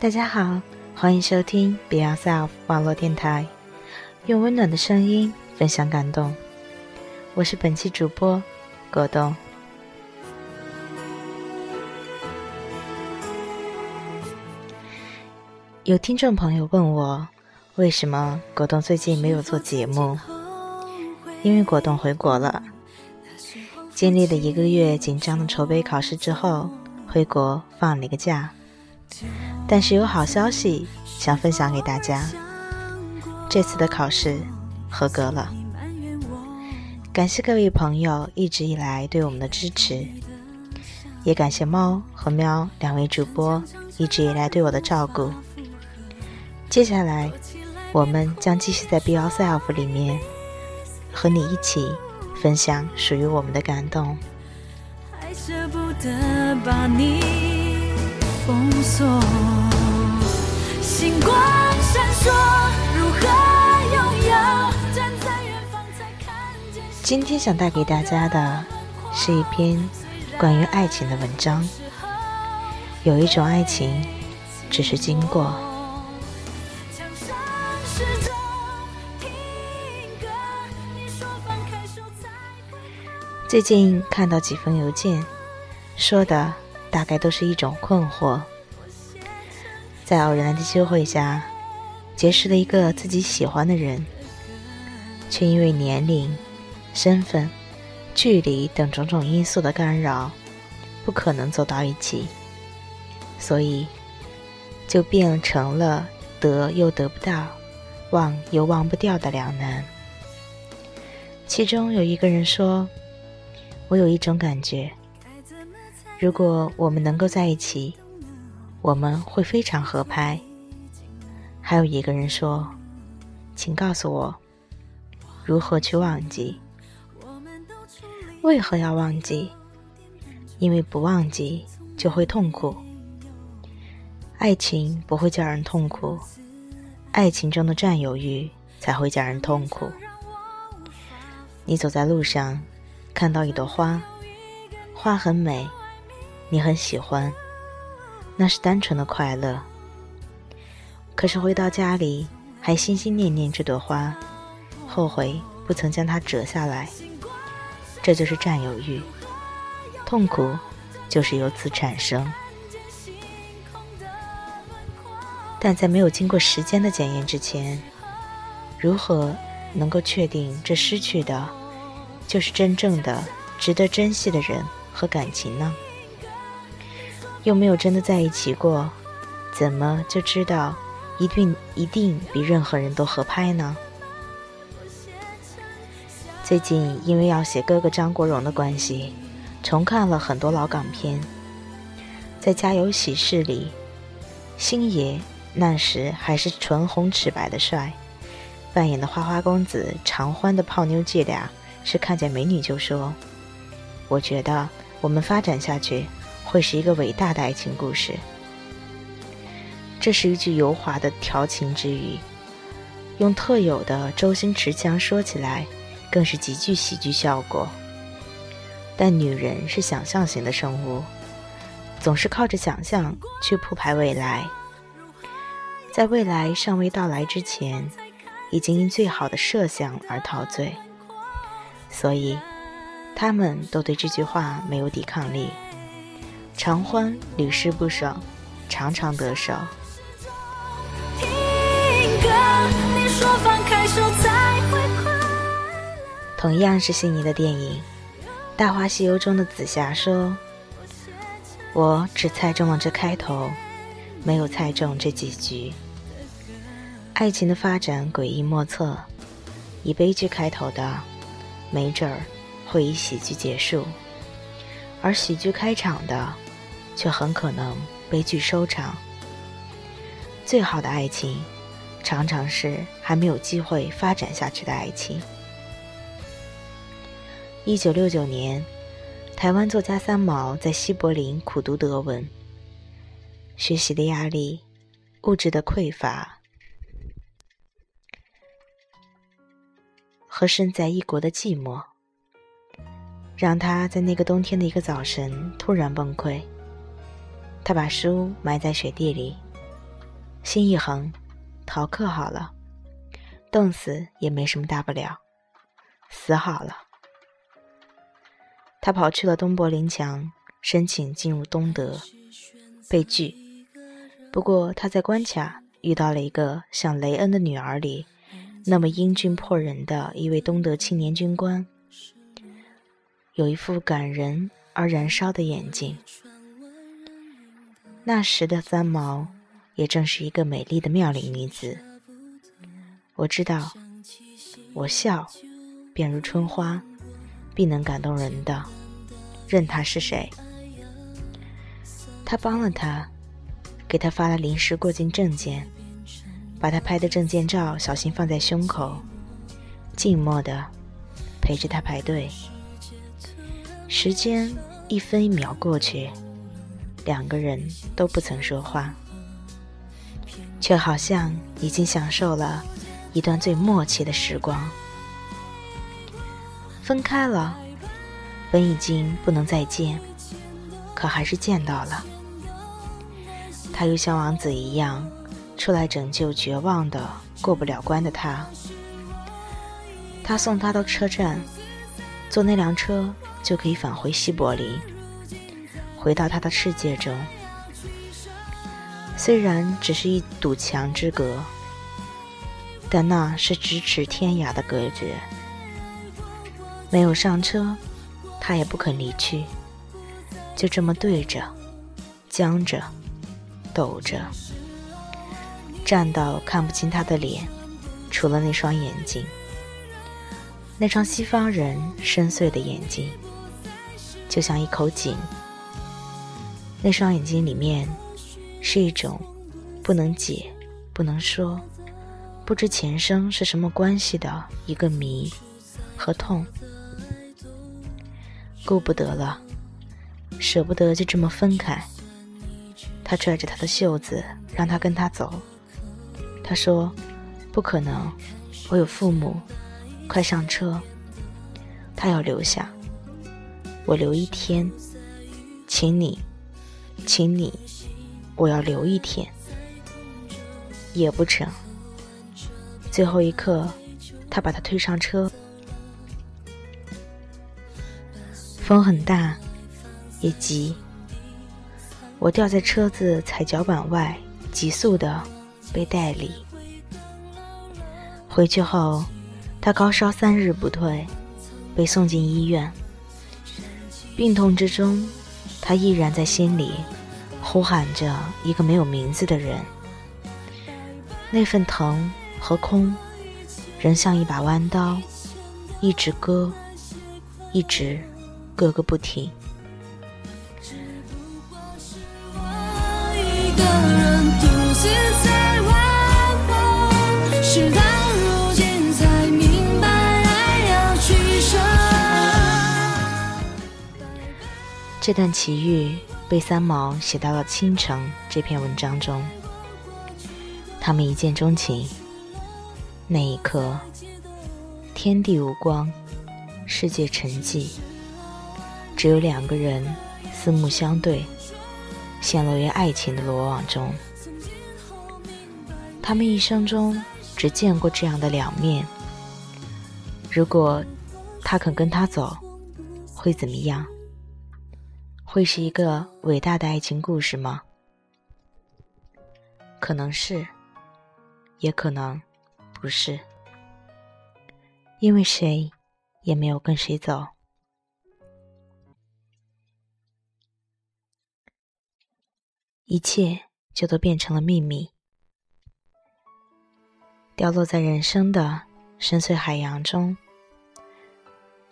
大家好，欢迎收听 Be Yourself 网络电台，用温暖的声音分享感动。我是本期主播果冻。有听众朋友问我，为什么果冻最近没有做节目？因为果冻回国了，经历了一个月紧张的筹备考试之后，回国放了一个假。但是有好消息想分享给大家，这次的考试合格了。感谢各位朋友一直以来对我们的支持，也感谢猫和喵两位主播一直以来对我的照顾。接下来，我们将继续在 Be Yourself 里面和你一起分享属于我们的感动。舍不得把你封锁，星光闪烁，如何拥有？站在远方才看见。今天想带给大家的是一篇关于爱情的文章。有一种爱情，只是经过。最近看到几封邮件，说的。大概都是一种困惑，在偶然的机会下，结识了一个自己喜欢的人，却因为年龄、身份、距离等种种因素的干扰，不可能走到一起，所以就变成了得又得不到，忘又忘不掉的两难。其中有一个人说：“我有一种感觉。”如果我们能够在一起，我们会非常合拍。还有一个人说：“请告诉我，如何去忘记？为何要忘记？因为不忘记就会痛苦。爱情不会叫人痛苦，爱情中的占有欲才会叫人痛苦。你走在路上，看到一朵花，花很美。”你很喜欢，那是单纯的快乐。可是回到家里，还心心念念这朵花，后悔不曾将它折下来。这就是占有欲，痛苦就是由此产生。但在没有经过时间的检验之前，如何能够确定这失去的，就是真正的值得珍惜的人和感情呢？又没有真的在一起过，怎么就知道一定一定比任何人都合拍呢？最近因为要写哥哥张国荣的关系，重看了很多老港片。在《家有喜事》里，星爷那时还是唇红齿白的帅，扮演的花花公子常欢的泡妞伎俩是看见美女就说：“我觉得我们发展下去。”会是一个伟大的爱情故事。这是一句油滑的调情之语，用特有的周星驰腔说起来，更是极具喜剧效果。但女人是想象型的生物，总是靠着想象去铺排未来，在未来尚未到来之前，已经因最好的设想而陶醉，所以他们都对这句话没有抵抗力。常欢屡试不爽，常常得手。同样是悉尼的电影《大话西游》中的紫霞说：“我只猜中了这开头，没有猜中这结局。爱情的发展诡异莫测，以悲剧开头的，没准儿会以喜剧结束；而喜剧开场的。”却很可能悲剧收场。最好的爱情，常常是还没有机会发展下去的爱情。一九六九年，台湾作家三毛在西柏林苦读德文，学习的压力、物质的匮乏和身在异国的寂寞，让他在那个冬天的一个早晨突然崩溃。他把书埋在雪地里，心一横，逃课好了，冻死也没什么大不了，死好了。他跑去了东柏林墙，申请进入东德，被拒。不过他在关卡遇到了一个像雷恩的女儿里那么英俊迫人的一位东德青年军官，有一副感人而燃烧的眼睛。那时的三毛，也正是一个美丽的妙龄女子。我知道，我笑，便如春花，必能感动人的，任他是谁。他帮了他，给他发了临时过境证件，把他拍的证件照小心放在胸口，静默的陪着他排队。时间一分一秒过去。两个人都不曾说话，却好像已经享受了一段最默契的时光。分开了，本已经不能再见，可还是见到了。他又像王子一样出来拯救绝望的过不了关的他。他送他到车站，坐那辆车就可以返回西柏林。回到他的世界中，虽然只是一堵墙之隔，但那是咫尺天涯的隔绝。没有上车，他也不肯离去，就这么对着，僵着，抖着，站到看不清他的脸，除了那双眼睛，那双西方人深邃的眼睛，就像一口井。那双眼睛里面，是一种不能解、不能说、不知前生是什么关系的一个谜和痛。顾不得了，舍不得就这么分开。他拽着他的袖子，让他跟他走。他说：“不可能，我有父母，快上车。”他要留下，我留一天，请你。请你，我要留一天，也不成。最后一刻，他把他推上车。风很大，也急。我掉在车子踩脚板外，急速的被带离。回去后，他高烧三日不退，被送进医院。病痛之中。他依然在心里呼喊着一个没有名字的人，那份疼和空，仍像一把弯刀，一直割，一直割个不停。这段奇遇被三毛写到了《倾城》这篇文章中。他们一见钟情，那一刻，天地无光，世界沉寂，只有两个人四目相对，陷落于爱情的罗网中。他们一生中只见过这样的两面。如果他肯跟他走，会怎么样？会是一个伟大的爱情故事吗？可能是，也可能不是，因为谁也没有跟谁走，一切就都变成了秘密，掉落在人生的深邃海洋中。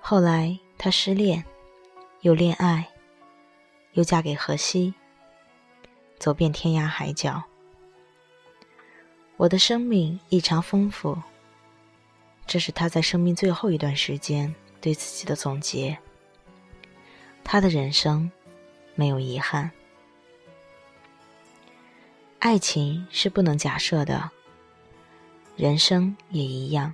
后来他失恋，又恋爱。又嫁给荷西，走遍天涯海角。我的生命异常丰富，这是他在生命最后一段时间对自己的总结。他的人生没有遗憾。爱情是不能假设的，人生也一样，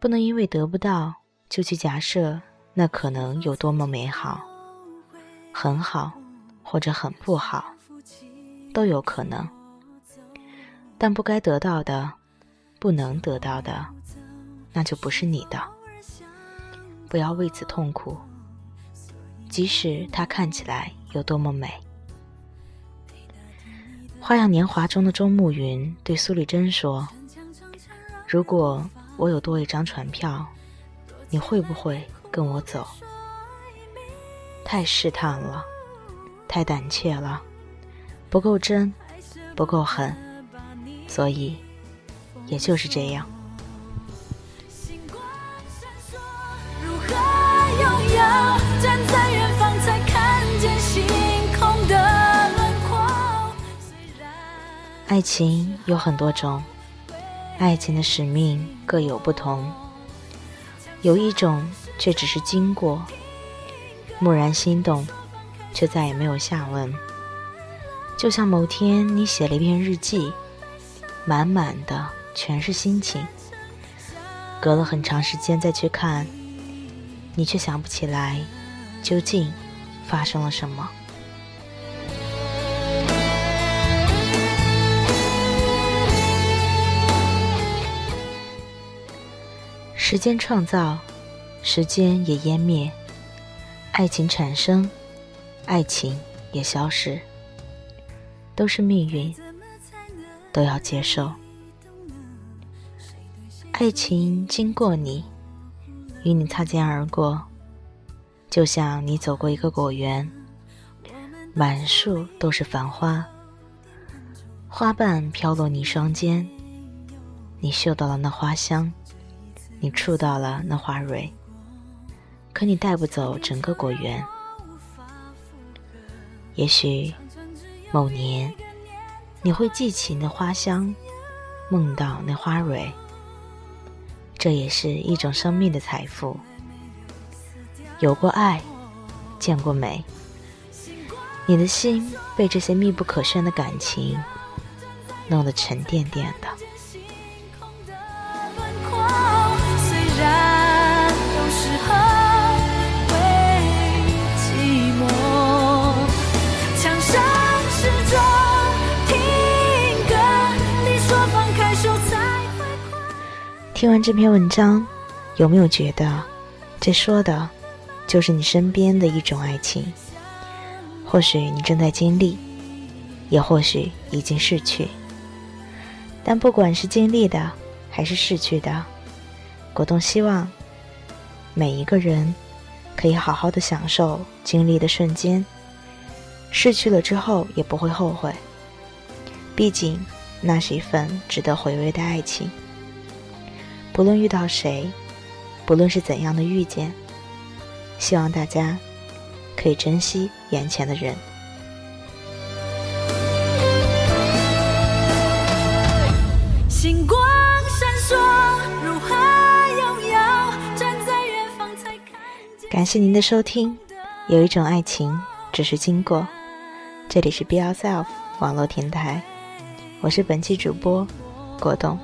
不能因为得不到就去假设那可能有多么美好。很好，或者很不好，都有可能。但不该得到的，不能得到的，那就不是你的。不要为此痛苦，即使它看起来有多么美。《花样年华》中的周慕云对苏丽珍说：“如果我有多一张船票，你会不会跟我走？”太试探了，太胆怯了，不够真，不够狠，所以，也就是这样。爱情有很多种，爱情的使命各有不同。有一种却只是经过，蓦然心动，却再也没有下文。就像某天你写了一篇日记，满满的全是心情，隔了很长时间再去看，你却想不起来究竟发生了什么。时间创造，时间也湮灭；爱情产生，爱情也消失，都是命运，都要接受。爱情经过你，与你擦肩而过，就像你走过一个果园，满树都是繁花，花瓣飘落你双肩，你嗅到了那花香。你触到了那花蕊，可你带不走整个果园。也许某年，你会记起那花香，梦到那花蕊。这也是一种生命的财富。有过爱，见过美，你的心被这些密不可宣的感情弄得沉甸甸的。听完这篇文章，有没有觉得，这说的，就是你身边的一种爱情？或许你正在经历，也或许已经逝去。但不管是经历的，还是逝去的，果冻希望每一个人可以好好的享受经历的瞬间，逝去了之后也不会后悔。毕竟，那是一份值得回味的爱情。不论遇到谁，不论是怎样的遇见，希望大家可以珍惜眼前的人。星光闪烁，如何拥有？站在远方才看见。感谢您的收听。有一种爱情，只是经过。这里是 Be Yourself 网络电台，我是本期主播果冻。